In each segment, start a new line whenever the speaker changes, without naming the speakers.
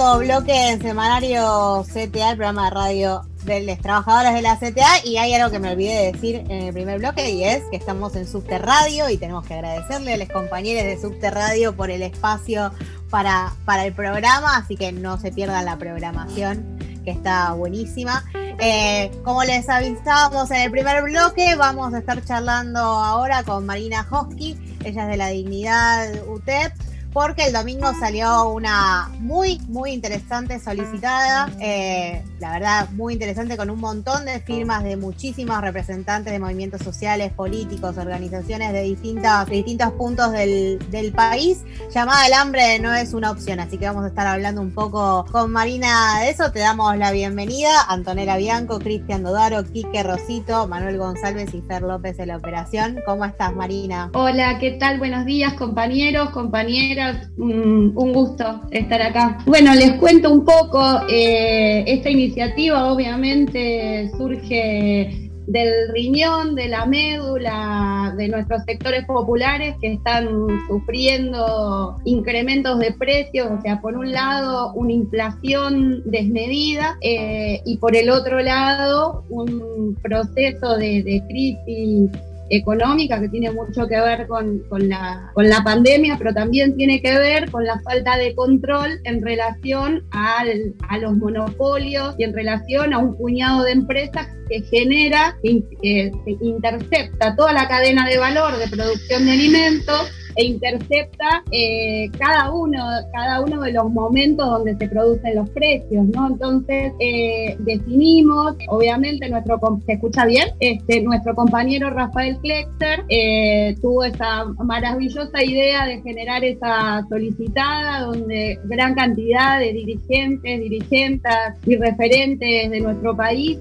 bloque en Semanario CTA, el programa de radio de los trabajadores de la CTA y hay algo que me olvidé de decir en el primer bloque y es que estamos en Subterradio y tenemos que agradecerle a los compañeros de Subterradio por el espacio para, para el programa, así que no se pierdan la programación que está buenísima. Eh, como les avisábamos en el primer bloque, vamos a estar charlando ahora con Marina Hosky, ella es de la Dignidad UTEP porque el domingo salió una muy, muy interesante solicitada, eh, la verdad, muy interesante, con un montón de firmas de muchísimos representantes de movimientos sociales, políticos, organizaciones de, distintas, distintos puntos del, país, llamada El hambre no es una opción, así que vamos a estar hablando un poco con Marina de eso, te damos la bienvenida, Antonella Bianco, Cristian Dodaro, Quique Rosito, Manuel González y Fer López de la operación. ¿Cómo estás, Marina?
Hola, ¿qué tal? Buenos días, compañeros, compañeras un, gusto estar acá. Bueno, les cuento un poco, eh, esta iniciativa obviamente surge del riñón, de la médula, de nuestros sectores populares que están sufriendo incrementos de precios, o sea, por un lado una inflación desmedida eh, y por el otro lado un proceso de, de crisis económica que tiene mucho que ver con, la, con la pandemia, pero también tiene que ver con la falta de control en relación al, a los monopolios y en relación a un puñado de empresas que genera, que intercepta toda la cadena de valor de producción de alimentos e intercepta eh, cada uno, cada uno de los momentos donde se producen los precios, ¿no? Entonces eh, definimos, obviamente nuestro se escucha bien, este, nuestro compañero Rafael Klexter eh, tuvo esa maravillosa idea de generar esa solicitada donde gran cantidad de dirigentes, dirigentes y referentes de nuestro país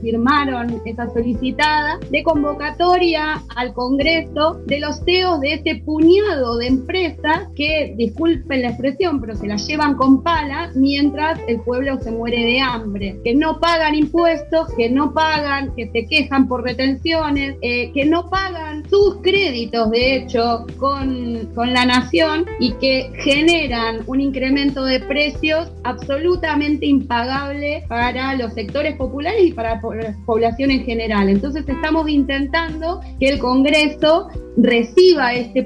firmaron esa solicitada de convocatoria al Congreso de los CEOs de este de empresas que, disculpen la expresión, pero se la llevan con pala mientras el pueblo se muere de hambre, que no pagan impuestos, que no pagan, que se quejan por retenciones, eh, que no pagan sus créditos, de hecho, con, con la nación y que generan un incremento de precios absolutamente impagable para los sectores populares y para la población en general. Entonces estamos intentando que el Congreso reciba este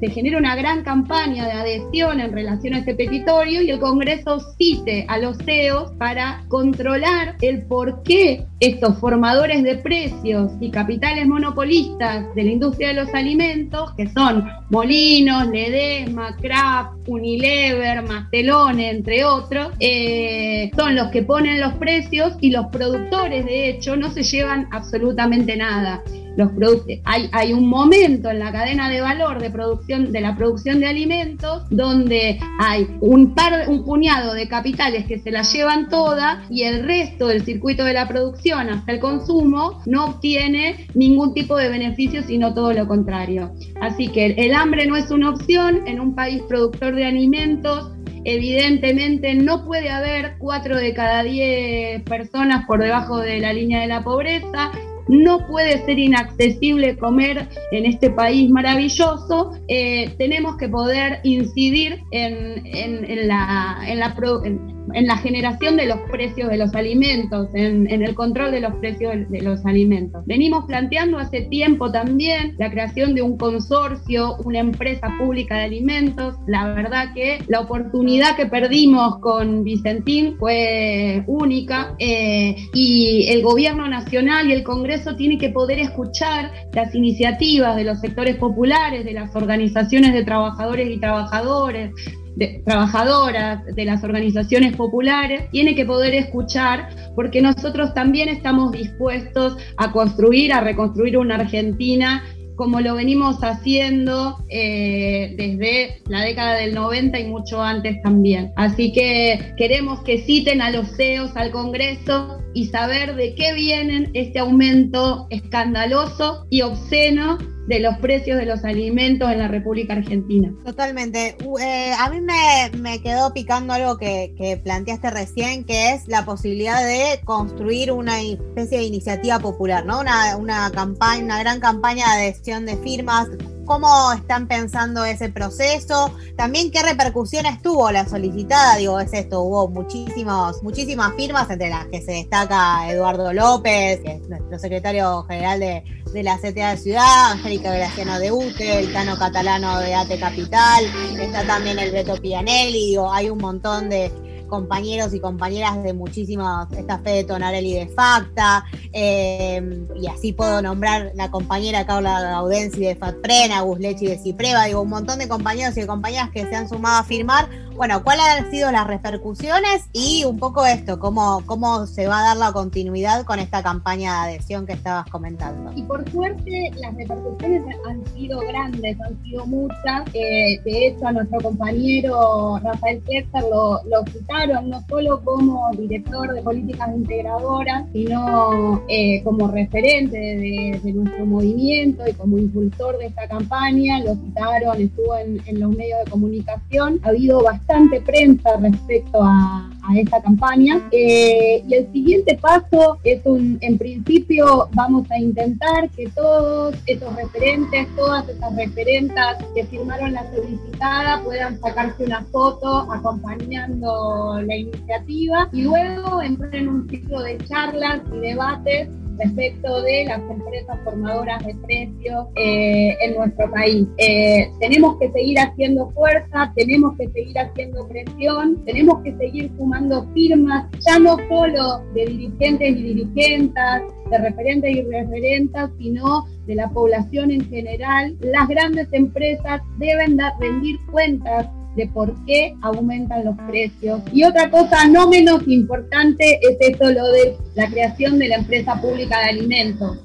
se genera una gran campaña de adhesión en relación a este petitorio y el Congreso cite a los CEOs para controlar el por qué estos formadores de precios y capitales monopolistas de la industria de los alimentos, que son Molinos, Ledesma, Kraft, Unilever, Mastelone, entre otros, eh, son los que ponen los precios y los productores, de hecho, no se llevan absolutamente nada los productos. Hay, hay un momento en la cadena de valor de producción, de la producción de alimentos, donde hay un par, un puñado de capitales que se la llevan toda y el resto del circuito de la producción hasta el consumo no obtiene ningún tipo de beneficio, sino todo lo contrario. Así que el hambre no es una opción en un país productor de alimentos evidentemente no puede haber cuatro de cada diez personas por debajo de la línea de la pobreza no puede ser inaccesible comer en este país maravilloso. Eh, tenemos que poder incidir en, en, la, en, la, en la generación de los precios de los alimentos, en, el control de los precios de, los alimentos. Venimos planteando hace tiempo también la creación de un consorcio, una empresa pública de alimentos. La verdad que la oportunidad que perdimos con Vicentín fue única eh, y el gobierno nacional y el Congreso tienen que poder escuchar las iniciativas de los sectores populares, de las organizaciones de trabajadores y trabajadoras, de, trabajadoras, de las organizaciones populares, tiene que poder escuchar porque nosotros también estamos dispuestos a construir, a reconstruir una Argentina como lo venimos haciendo eh, desde la década del 90 y mucho antes también. Así que queremos que citen a los CEOs al Congreso y saber de qué vienen este aumento escandaloso y obsceno de los precios de los alimentos en la República Argentina.
Totalmente. Eh, a mí me, quedó picando algo que, planteaste recién, que es la posibilidad de construir una especie de iniciativa popular, ¿no? Una, una campaña, una gran campaña de adhesión de firmas cómo están pensando ese proceso? También qué repercusiones tuvo la solicitada, digo, es esto, hubo muchísimos, muchísimas firmas, entre las que se destaca Eduardo López, que es nuestro secretario general de, la CTA de Ciudad, Angélica Graciano de UTE, el Cano Catalano de ATE Capital, está también el Beto Pianelli, digo, hay un montón de, compañeros y compañeras de muchísimas, esta fe de Tonarelli de Facta, eh, y así puedo nombrar la compañera Carla Gaudensi de Fatprena, Guslechi de Cipreva, digo, un montón de compañeros y compañeras que se han sumado a firmar bueno, ¿cuáles han sido las repercusiones y un poco esto, cómo, cómo se va a dar la continuidad con esta campaña de adhesión que estabas comentando?
Y por suerte las repercusiones han sido grandes, han sido muchas. Eh, de hecho, a nuestro compañero Rafael Kessler lo, citaron no solo como director de políticas integradoras, sino eh, como referente de, nuestro movimiento y como impulsor de esta campaña. Lo citaron, estuvo en, en los medios de comunicación. Ha habido bastante bastante prensa respecto a, esta campaña. Eh, y el siguiente paso es un, en principio vamos a intentar que todos esos referentes, todas esas referentas que firmaron la solicitada puedan sacarse una foto acompañando la iniciativa y luego entrar en un ciclo de charlas y debates respecto de las empresas formadoras de precios eh, en nuestro país. Eh, tenemos que seguir haciendo fuerza, tenemos que seguir haciendo presión, tenemos que seguir sumando firmas, ya no solo de dirigentes y dirigentas, de referentes y referentas, sino de la población en general. Las grandes empresas deben dar, rendir cuentas de por qué aumentan los precios. Y otra cosa no menos importante es esto, lo de la creación de la empresa pública de alimentos.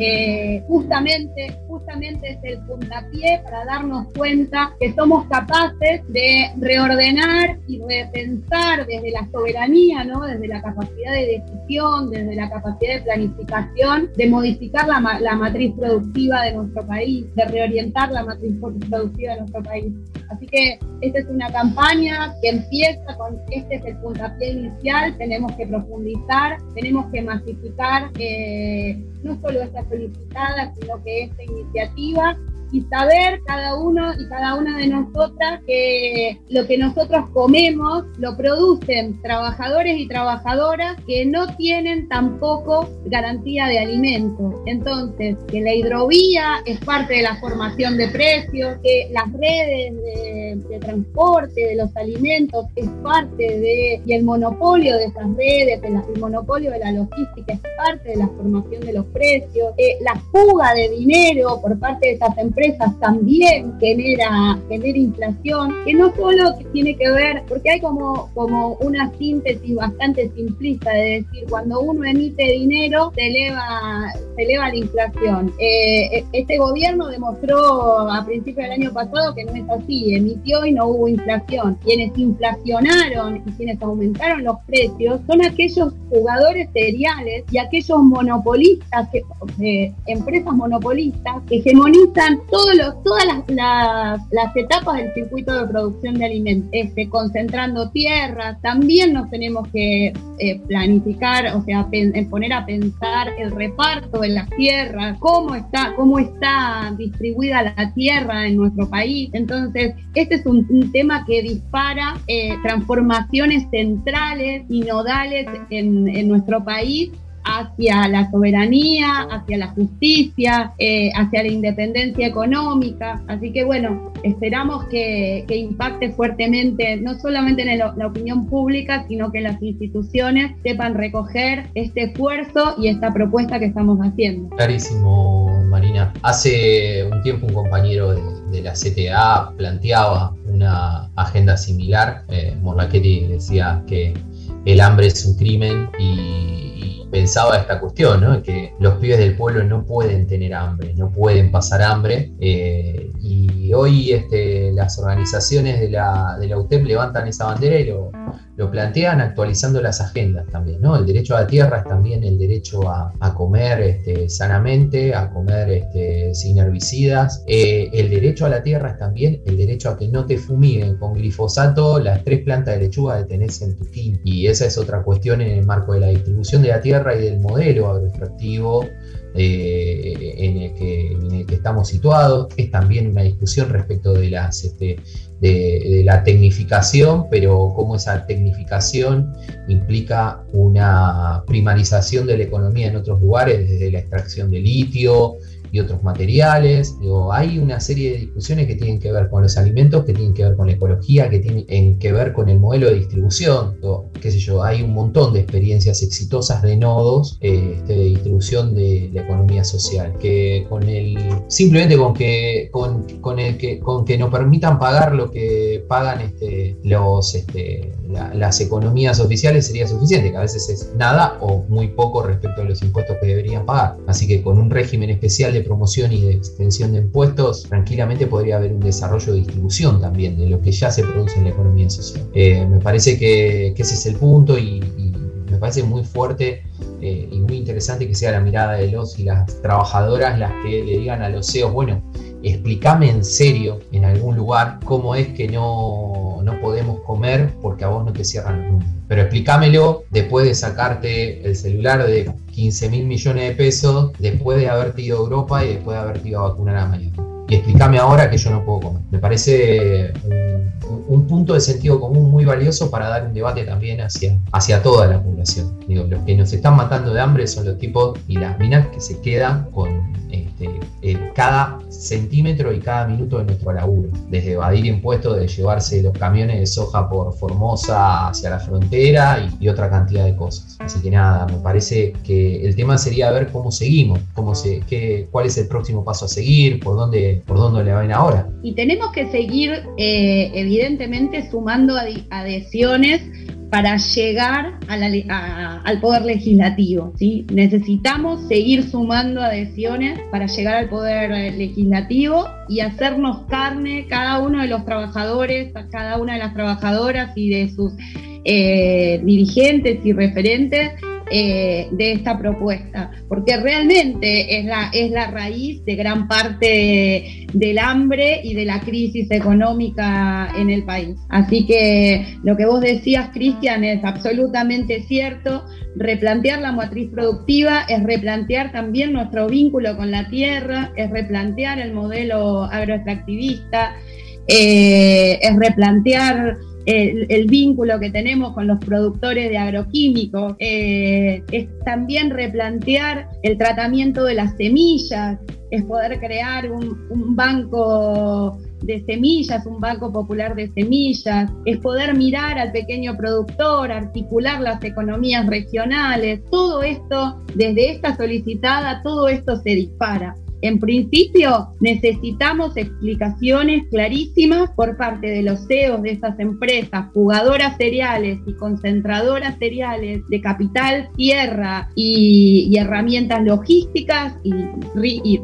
Eh, justamente, justamente es el puntapié para darnos cuenta que somos capaces de reordenar y repensar desde la soberanía, ¿no? desde la capacidad de decisión, desde la capacidad de planificación, de modificar la, matriz productiva de nuestro país, de reorientar la matriz productiva de nuestro país. Así que esta es una campaña que empieza con, este es el puntapié inicial, tenemos que profundizar, tenemos que masificar eh, no solo esta solicitada, sino que esta iniciativa y saber cada uno y cada una de nosotras que lo que nosotros comemos lo producen trabajadores y trabajadoras que no tienen tampoco garantía de alimento. Entonces, que la hidrovía es parte de la formación de precios, que las redes de, transporte de los alimentos es parte de, y el monopolio de esas redes, el, monopolio de la logística es parte de la formación de los precios, eh, la fuga de dinero por parte de esas empresas también genera, genera inflación, que no solo tiene que ver, porque hay como, como una síntesis bastante simplista de decir, cuando uno emite dinero, se eleva, se eleva la inflación. Eh, este gobierno demostró a principios del año pasado que no es así, emitió y no hubo inflación. Quienes inflacionaron y quienes aumentaron los precios son aquellos jugadores seriales y aquellos monopolistas, que, eh, empresas monopolistas que hegemonizan todas las, etapas del circuito de producción de alimentos, este, concentrando tierras, también nos tenemos que eh, planificar, o sea, poner a pensar el reparto de las tierras, cómo está, cómo está distribuida la tierra en nuestro país. Entonces, este es un, tema que dispara eh, transformaciones centrales y nodales en, nuestro país hacia la soberanía, hacia la justicia, eh, hacia la independencia económica. Así que bueno, esperamos que, impacte fuertemente no solamente en la opinión pública, sino que las instituciones sepan recoger este esfuerzo y esta propuesta que estamos haciendo.
Clarísimo, Hace un tiempo un compañero de, la CTA planteaba una agenda similar. Eh, decía que el hambre es un crimen y pensaba esta cuestión, ¿no? que los pibes del pueblo no pueden tener hambre, no pueden pasar hambre. Eh, y hoy este, las organizaciones de la, de la UTEP levantan esa bandera y lo, lo plantean actualizando las agendas también, ¿no? El derecho a la tierra es también el derecho a, comer este, sanamente, a comer este, sin herbicidas. Eh, el derecho a la tierra es también el derecho a que no te fumiguen con glifosato las tres plantas de lechuga que tenés en tu fin. Y esa es otra cuestión en el marco de la distribución de la tierra y del modelo agroextractivo eh, en, el que, en, el que, estamos situados. Es también una discusión respecto de, las, este, de, la tecnificación, pero cómo esa tecnificación implica una primarización de la economía en otros lugares, desde la extracción de litio, y otros materiales. hay una serie de discusiones que tienen que ver con los alimentos, que tienen que ver con la ecología, que tienen que ver con el modelo de distribución. qué sé yo, hay un montón de experiencias exitosas de nodos eh, este, de distribución de la economía social, que con el simplemente con que con, con el que con que nos permitan pagar lo que pagan este, los este, las economías oficiales sería suficiente, que a veces es nada o muy poco respecto a los impuestos que deberían pagar. Así que con un régimen especial de promoción y de extensión de impuestos, tranquilamente podría haber un desarrollo de distribución también de lo que ya se produce en la economía social. Eh, me parece que, ese es el punto y, me parece muy fuerte eh, y muy interesante que sea la mirada de los y las trabajadoras las que le digan a los CEOs, bueno, explícame en serio en algún lugar cómo es que no, no podemos comer porque a vos no te cierran los números. Pero explícamelo después de sacarte el celular de 15 mil millones de pesos, después de haberte ido a Europa y después de haberte ido a vacunar a. Y explícame ahora que yo no puedo comer. Me parece un, punto de sentido común muy valioso para dar un debate también hacia, hacia toda la población. Digo, los que nos están matando de hambre son los tipos y las minas que se quedan con este, eh, cada centímetro y cada minuto de nuestro laburo, desde evadir impuestos, de llevarse los camiones de soja por Formosa hacia la frontera y, otra cantidad de cosas. Así que nada, me parece que el tema sería ver cómo seguimos, cómo se, qué, cuál es el próximo paso a seguir, por dónde, por dónde le van ahora.
Y tenemos que seguir, eh, evidentemente, sumando adhesiones para llegar al poder legislativo. ¿sí? Necesitamos seguir sumando adhesiones para llegar al poder eh, legislativo y hacernos carne cada uno de los trabajadores, cada una de las trabajadoras y de sus eh, dirigentes y referentes eh, de esta propuesta, porque realmente es la, es la raíz de gran parte del hambre y de la crisis económica en el país. Así que lo que vos decías, Cristian, es absolutamente cierto. Replantear la matriz productiva es replantear también nuestro vínculo con la tierra, es replantear el modelo agroextractivista, eh, es replantear el, vínculo que tenemos con los productores de agroquímicos, eh, es también replantear el tratamiento de las semillas, es poder crear un, banco de semillas, un banco popular de semillas, es poder mirar al pequeño productor, articular las economías regionales, todo esto, desde esta solicitada, todo esto se dispara. En principio, necesitamos explicaciones clarísimas por parte de los CEOs de estas empresas, jugadoras cereales y concentradoras cereales de capital, tierra y, herramientas logísticas y,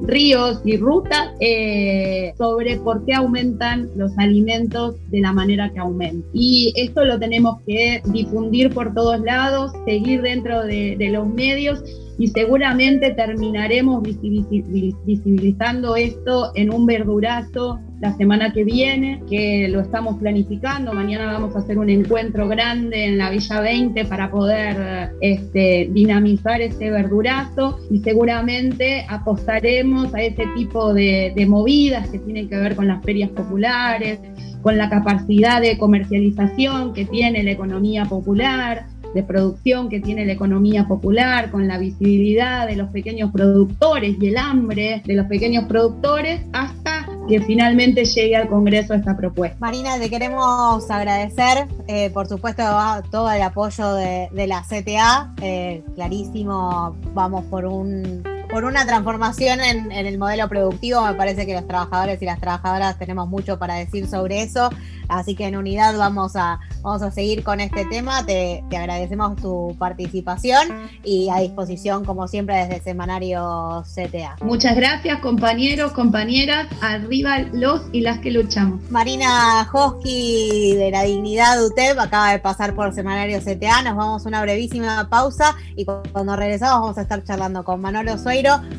ríos y rutas eh, sobre por qué aumentan los alimentos de la manera que aumentan. Y esto lo tenemos que difundir por todos lados, seguir dentro de los medios y seguramente terminaremos visibilizando esto en un verdurazo la semana que viene, que lo estamos planificando. Mañana vamos a hacer un encuentro grande en la Villa 20 para poder este, dinamizar ese verdurazo y seguramente apostaremos a ese tipo de, de movidas que tienen que ver con las ferias populares, con la capacidad de comercialización que tiene la economía popular, de producción que tiene la economía popular, con la visibilidad de los pequeños productores y el hambre de los pequeños productores, hasta que finalmente llegue al Congreso esta propuesta.
Marina, te queremos agradecer, eh, por supuesto, todo el apoyo de, la CTA. Eh, clarísimo, vamos por un por una transformación en, el modelo productivo. Me parece que los trabajadores y las trabajadoras tenemos mucho para decir sobre eso. Así que en unidad vamos a, vamos a seguir con este tema. Te, agradecemos tu participación y a disposición, como siempre, desde el semanario CTA.
Muchas gracias, compañeros, compañeras. Arriba los y las que luchamos.
Marina Hosky de la Dignidad UTEP acaba de pasar por semanario CTA. Nos vamos a una brevísima pausa y cuando regresamos vamos a estar charlando con Manolo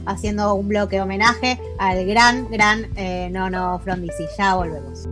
Haciendo un bloque homenaje al gran, gran eh, Nono Frondizi. Ya volvemos.